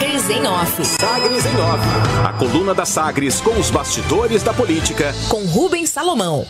Sagres em Off. Sagres em Off. A coluna da Sagres com os bastidores da política. Com Rubens Salomão.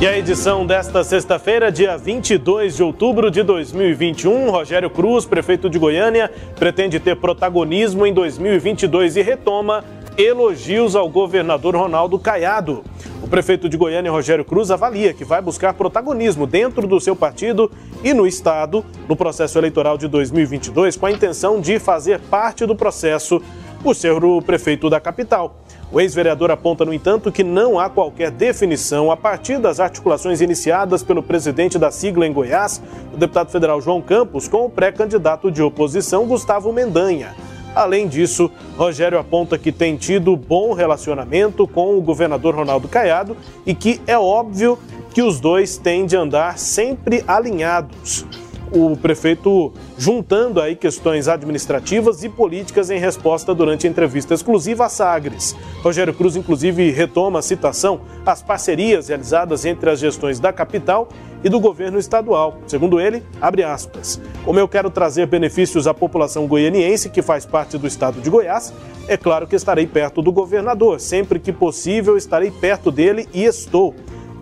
E a edição desta sexta-feira, dia 22 de outubro de 2021, Rogério Cruz, prefeito de Goiânia, pretende ter protagonismo em 2022 e retoma elogios ao governador Ronaldo Caiado. O prefeito de Goiânia, Rogério Cruz, avalia que vai buscar protagonismo dentro do seu partido e no Estado no processo eleitoral de 2022, com a intenção de fazer parte do processo por ser o prefeito da capital. O ex-vereador aponta, no entanto, que não há qualquer definição a partir das articulações iniciadas pelo presidente da sigla em Goiás, o deputado federal João Campos, com o pré-candidato de oposição Gustavo Mendanha. Além disso, Rogério aponta que tem tido bom relacionamento com o governador Ronaldo Caiado e que é óbvio que os dois têm de andar sempre alinhados o prefeito juntando aí questões administrativas e políticas em resposta durante a entrevista exclusiva a Sagres. Rogério Cruz, inclusive, retoma a citação às parcerias realizadas entre as gestões da capital e do governo estadual. Segundo ele, abre aspas, como eu quero trazer benefícios à população goianiense que faz parte do estado de Goiás, é claro que estarei perto do governador. Sempre que possível, estarei perto dele e estou.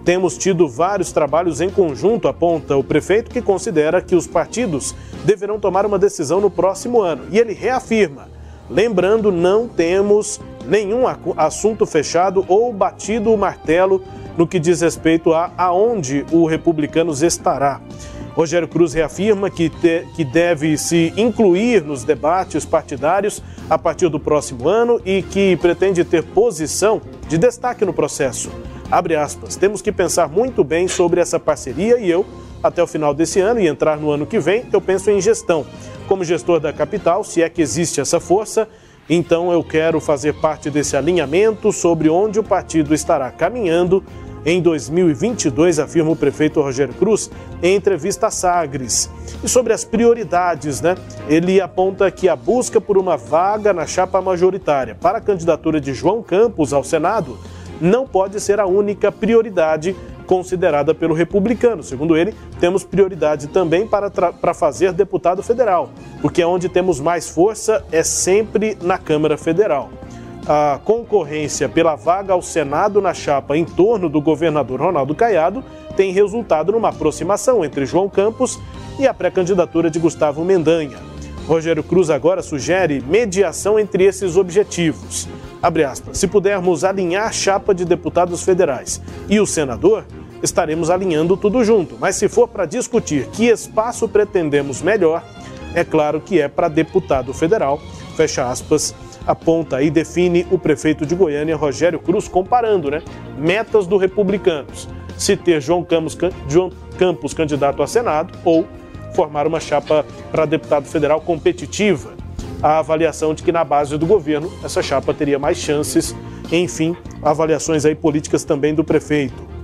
Temos tido vários trabalhos em conjunto, aponta o prefeito, que considera que os partidos deverão tomar uma decisão no próximo ano. E ele reafirma: lembrando, não temos nenhum assunto fechado ou batido o martelo no que diz respeito a aonde o Republicanos estará. Rogério Cruz reafirma que, te, que deve se incluir nos debates partidários a partir do próximo ano e que pretende ter posição de destaque no processo. Abre aspas, temos que pensar muito bem sobre essa parceria e eu, até o final desse ano e entrar no ano que vem, eu penso em gestão. Como gestor da capital, se é que existe essa força, então eu quero fazer parte desse alinhamento sobre onde o partido estará caminhando em 2022, afirma o prefeito Rogério Cruz em entrevista a Sagres. E sobre as prioridades, né? Ele aponta que a busca por uma vaga na chapa majoritária para a candidatura de João Campos ao Senado não pode ser a única prioridade considerada pelo republicano. Segundo ele, temos prioridade também para, para fazer deputado federal, porque é onde temos mais força é sempre na Câmara Federal. A concorrência pela vaga ao Senado na chapa em torno do governador Ronaldo Caiado tem resultado numa aproximação entre João Campos e a pré-candidatura de Gustavo Mendanha. Rogério Cruz agora sugere mediação entre esses objetivos. Aspas, se pudermos alinhar a chapa de deputados federais e o senador, estaremos alinhando tudo junto. Mas se for para discutir que espaço pretendemos melhor, é claro que é para deputado federal. Fecha aspas, aponta e define o prefeito de Goiânia, Rogério Cruz, comparando né, metas do Republicanos. Se ter João Campos, João Campos candidato a Senado ou formar uma chapa para deputado federal competitiva a avaliação de que na base do governo essa chapa teria mais chances. Enfim, avaliações aí políticas também do prefeito.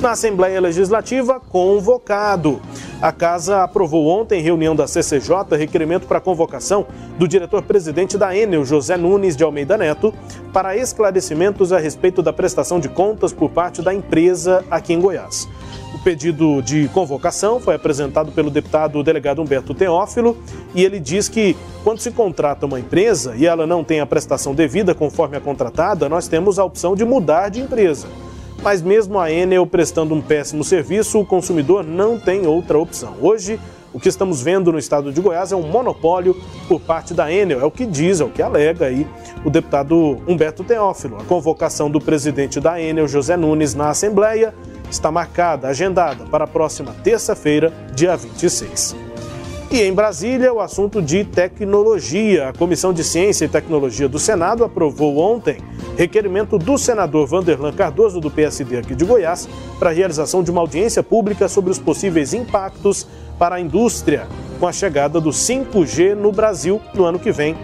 Na Assembleia Legislativa, convocado. A Casa aprovou ontem, em reunião da CCJ, requerimento para convocação do diretor-presidente da Enel, José Nunes de Almeida Neto, para esclarecimentos a respeito da prestação de contas por parte da empresa aqui em Goiás. Pedido de convocação foi apresentado pelo deputado delegado Humberto Teófilo e ele diz que quando se contrata uma empresa e ela não tem a prestação devida conforme a contratada, nós temos a opção de mudar de empresa. Mas mesmo a Enel prestando um péssimo serviço, o consumidor não tem outra opção. Hoje, o que estamos vendo no estado de Goiás é um monopólio por parte da Enel, é o que diz, é o que alega aí o deputado Humberto Teófilo. A convocação do presidente da Enel, José Nunes, na Assembleia está marcada, agendada para a próxima terça-feira, dia 26. E em Brasília, o assunto de tecnologia. A Comissão de Ciência e Tecnologia do Senado aprovou ontem requerimento do senador Vanderlan Cardoso, do PSD aqui de Goiás, para a realização de uma audiência pública sobre os possíveis impactos para a indústria com a chegada do 5G no Brasil no ano que vem.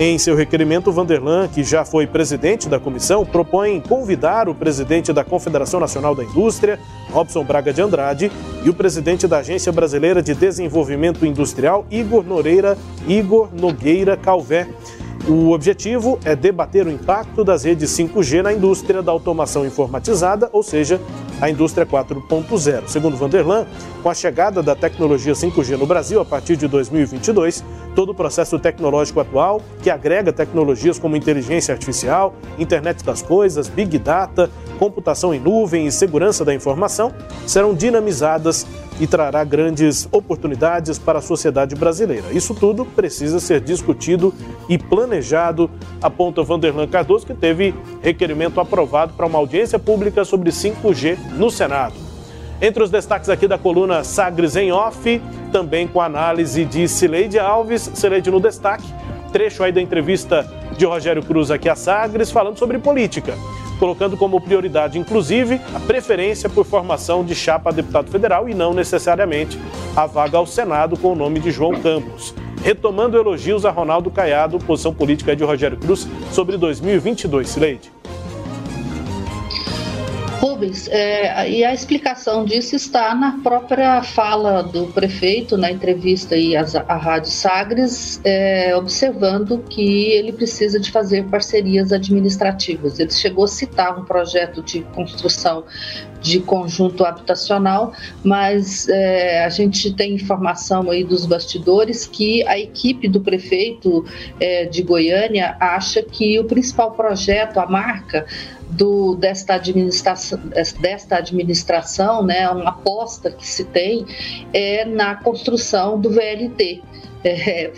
Em seu requerimento, Vanderlan, que já foi presidente da comissão, propõe convidar o presidente da Confederação Nacional da Indústria, Robson Braga de Andrade, e o presidente da Agência Brasileira de Desenvolvimento Industrial, Igor Noreira, Igor Nogueira Calvé. O objetivo é debater o impacto das redes 5G na indústria da automação informatizada, ou seja, a indústria 4.0. Segundo Vanderlan, com a chegada da tecnologia 5G no Brasil a partir de 2022, todo o processo tecnológico atual, que agrega tecnologias como inteligência artificial, internet das coisas, big data, computação em nuvem e segurança da informação, serão dinamizadas e trará grandes oportunidades para a sociedade brasileira. Isso tudo precisa ser discutido e planejado, aponta Vanderlan Cardoso, que teve requerimento aprovado para uma audiência pública sobre 5G no Senado. Entre os destaques aqui da coluna Sagres em Off, também com análise de Cileide Alves, Cileide no destaque, trecho aí da entrevista de Rogério Cruz aqui a Sagres, falando sobre política colocando como prioridade, inclusive, a preferência por formação de chapa a deputado federal e não necessariamente a vaga ao Senado com o nome de João Campos. Retomando elogios a Ronaldo Caiado, posição política de Rogério Cruz sobre 2022. Sileide. Rubens, é, e a explicação disso está na própria fala do prefeito, na entrevista aí à, à Rádio Sagres, é, observando que ele precisa de fazer parcerias administrativas. Ele chegou a citar um projeto de construção de conjunto habitacional, mas é, a gente tem informação aí dos bastidores que a equipe do prefeito é, de Goiânia acha que o principal projeto, a marca, do, desta administração, desta administração, né, uma aposta que se tem é na construção do VLT. É,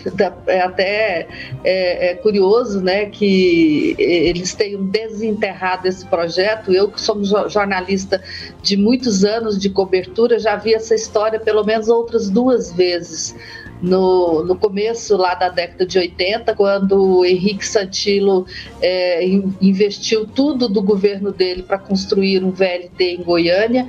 é até é, é, curioso né, que eles tenham desenterrado esse projeto. Eu, que sou jornalista de muitos anos de cobertura, já vi essa história pelo menos outras duas vezes no, no começo lá da década de 80, quando o Henrique Santilo é, investiu tudo do governo dele para construir um VLT em Goiânia.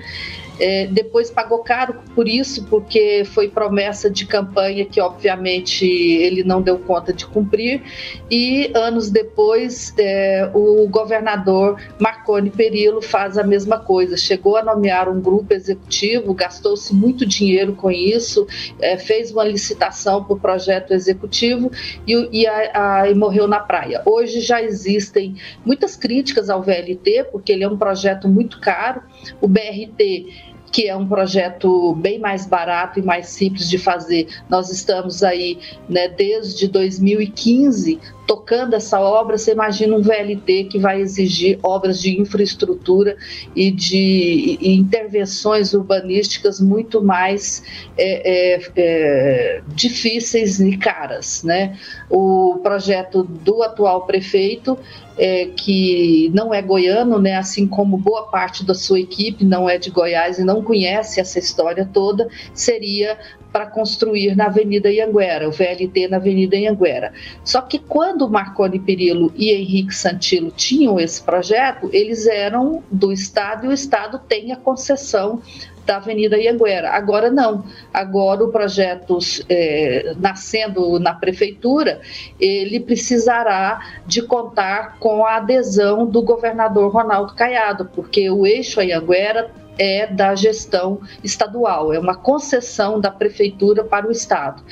É, depois pagou caro por isso, porque foi promessa de campanha que, obviamente, ele não deu conta de cumprir. E anos depois, é, o governador Marconi Perillo faz a mesma coisa. Chegou a nomear um grupo executivo, gastou-se muito dinheiro com isso, é, fez uma licitação para o projeto executivo e, e, a, a, e morreu na praia. Hoje já existem muitas críticas ao VLT, porque ele é um projeto muito caro. O BRT que é um projeto bem mais barato e mais simples de fazer. Nós estamos aí né, desde 2015 tocando essa obra, você imagina um VLT que vai exigir obras de infraestrutura e de e intervenções urbanísticas muito mais é, é, é, difíceis e caras. Né? O projeto do atual prefeito, é, que não é goiano, né, assim como boa parte da sua equipe não é de Goiás e não conhece essa história toda, seria para construir na Avenida Ianguera, o VLT na Avenida Ianguera. Só que quando Marconi Perillo e Henrique Santilo tinham esse projeto, eles eram do Estado e o Estado tem a concessão da Avenida Ianguera. Agora não. Agora o projeto é, nascendo na prefeitura, ele precisará de contar com a adesão do governador Ronaldo Caiado, porque o eixo Ianguera é da gestão estadual, é uma concessão da prefeitura para o Estado.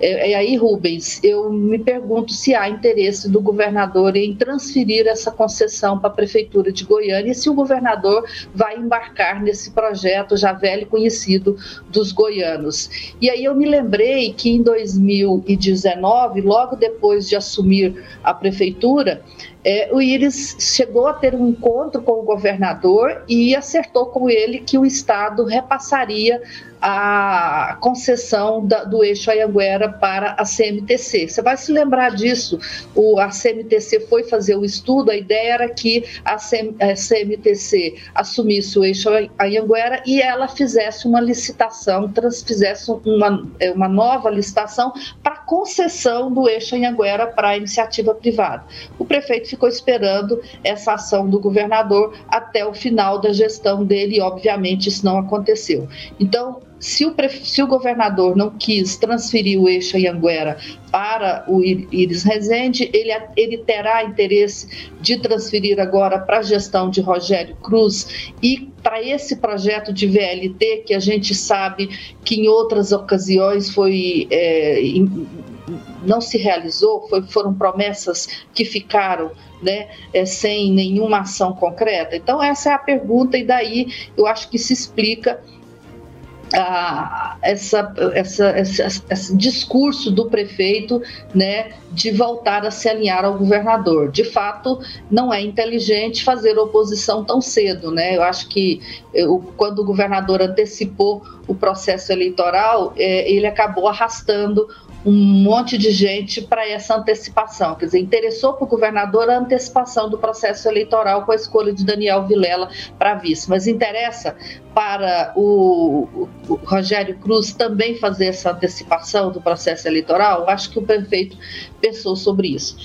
É, e aí, Rubens, eu me pergunto se há interesse do governador em transferir essa concessão para a prefeitura de Goiânia e se o governador vai embarcar nesse projeto já velho e conhecido dos goianos. E aí eu me lembrei que em 2019, logo depois de assumir a prefeitura, é, o Íris chegou a ter um encontro com o governador e acertou com ele que o Estado repassaria a concessão da, do eixo Ayanguera para a CMTC. Você vai se lembrar disso. O, a CMTC foi fazer o estudo, a ideia era que a, CM, a CMTC assumisse o eixo Ayanguera e ela fizesse uma licitação, trans, fizesse uma, é, uma nova licitação para concessão do eixo Anhanguera para a iniciativa privada. O prefeito ficou esperando essa ação do governador até o final da gestão dele e, obviamente, isso não aconteceu. Então, se o, se o governador não quis transferir o eixo Anhanguera para o Iris Rezende, ele, ele terá interesse de transferir agora para a gestão de Rogério Cruz e para esse projeto de VLT, que a gente sabe que em outras ocasiões foi é, não se realizou? Foi, foram promessas que ficaram né, é, sem nenhuma ação concreta? Então, essa é a pergunta, e daí eu acho que se explica essa, essa, essa, esse discurso do prefeito né, de voltar a se alinhar ao governador. De fato, não é inteligente fazer oposição tão cedo. Né? Eu acho que eu, quando o governador antecipou o processo eleitoral, é, ele acabou arrastando um monte de gente para essa antecipação. Quer dizer, interessou para o governador a antecipação do processo eleitoral com a escolha de Daniel Vilela para vice, mas interessa para o, o, Rogério Cruz também fazer essa antecipação do processo eleitoral? Acho que o prefeito pensou sobre isso.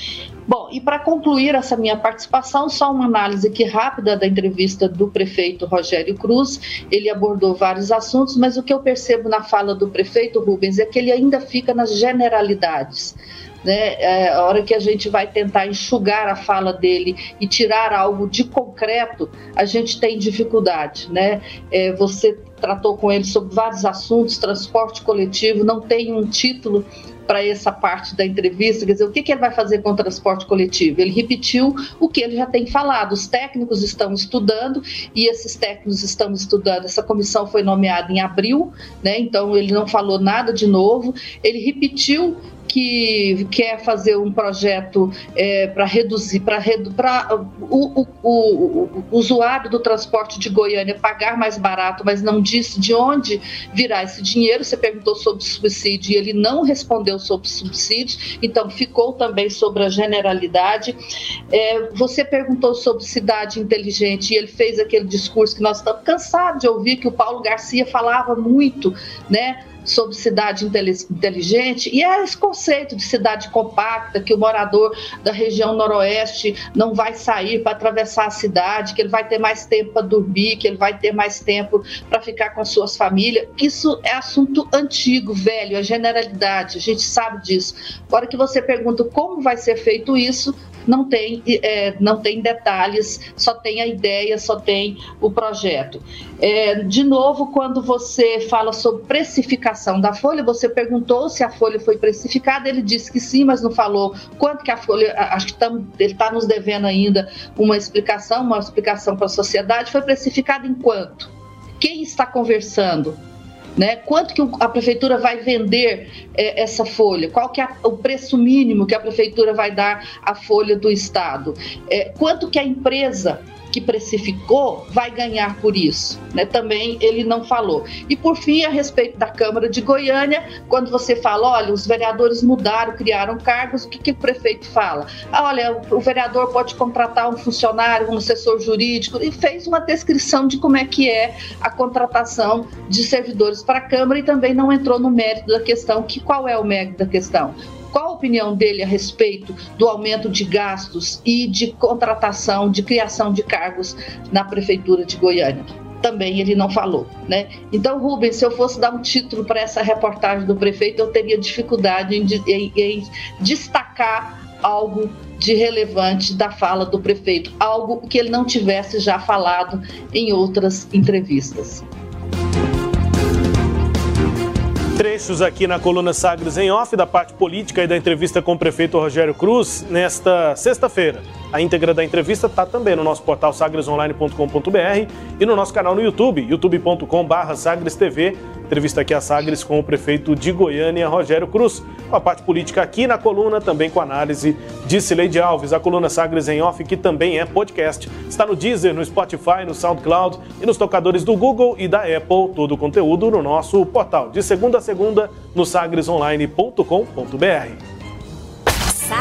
Bom, e para concluir essa minha participação, só uma análise aqui rápida da entrevista do prefeito Rogério Cruz. Ele abordou vários assuntos, mas o que eu percebo na fala do prefeito Rubens é que ele ainda fica nas generalidades. Né? É, a hora que a gente vai tentar enxugar a fala dele e tirar algo de concreto, a gente tem dificuldade. Né? É, você tratou com ele sobre vários assuntos, transporte coletivo, não tem um título para essa parte da entrevista, quer dizer, o que, que ele vai fazer com o transporte coletivo? Ele repetiu o que ele já tem falado. Os técnicos estão estudando e esses técnicos estão estudando. Essa comissão foi nomeada em abril, né? Então ele não falou nada de novo. Ele repetiu que quer fazer um projeto é, para reduzir, para o, o, o, o, usuário do transporte de Goiânia pagar mais barato, mas não disse de onde virá esse dinheiro. Você perguntou sobre subsídio e ele não respondeu sobre subsídio, então ficou também sobre a generalidade. É, você perguntou sobre cidade inteligente e ele fez aquele discurso que nós estamos cansados de ouvir, que o Paulo Garcia falava muito, né? Sobre cidade inteligente, e é esse conceito de cidade compacta, que o morador da região noroeste não vai sair para atravessar a cidade, que ele vai ter mais tempo para dormir, que ele vai ter mais tempo para ficar com suas famílias. Isso é assunto antigo, velho, é generalidade, a gente sabe disso. Agora que você pergunta como vai ser feito isso, não tem, é, não tem detalhes, só tem a ideia, só tem o projeto. É, de novo, quando você fala sobre precificação da folha, você perguntou se a folha foi precificada, ele disse que sim, mas não falou quanto que a folha, acho que tam, ele está nos devendo ainda uma explicação, uma explicação para a sociedade, foi precificada em quanto? Quem está conversando? Né? Quanto que a prefeitura vai vender é, essa folha? Qual que é o preço mínimo que a prefeitura vai dar à folha do Estado? É, quanto que a empresa que precificou vai ganhar por isso. Né? Também ele não falou. E por fim, a respeito da Câmara de Goiânia, quando você fala, olha, os vereadores mudaram, criaram cargos, o que, que o prefeito fala? Ah, olha, o vereador pode contratar um funcionário, um assessor jurídico, e fez uma descrição de como é que é a contratação de servidores para a Câmara e também não entrou no mérito da questão, que qual é o mérito da questão? Qual a opinião dele a respeito do aumento de gastos e de contratação, de criação de cargos na Prefeitura de Goiânia? Também ele não falou, né? Então, Rubens, se eu fosse dar um título para essa reportagem do prefeito, eu teria dificuldade em, em, em destacar algo de relevante da fala do prefeito, algo que ele não tivesse já falado em outras entrevistas trechos aqui na coluna Sagres em off da parte política e da entrevista com o prefeito Rogério Cruz nesta sexta-feira. A íntegra da entrevista está também no nosso portal sagresonline.com.br e no nosso canal no YouTube, youtube.com.br sagrestv. Entrevista aqui a Sagres com o prefeito de Goiânia, Rogério Cruz. Com a parte política aqui na coluna, também com análise de Cileide Alves. A coluna Sagres em Off, que também é podcast. Está no Deezer, no Spotify, no SoundCloud e nos tocadores do Google e da Apple. Todo o conteúdo no nosso portal. De segunda a segunda, no sagresonline.com.br.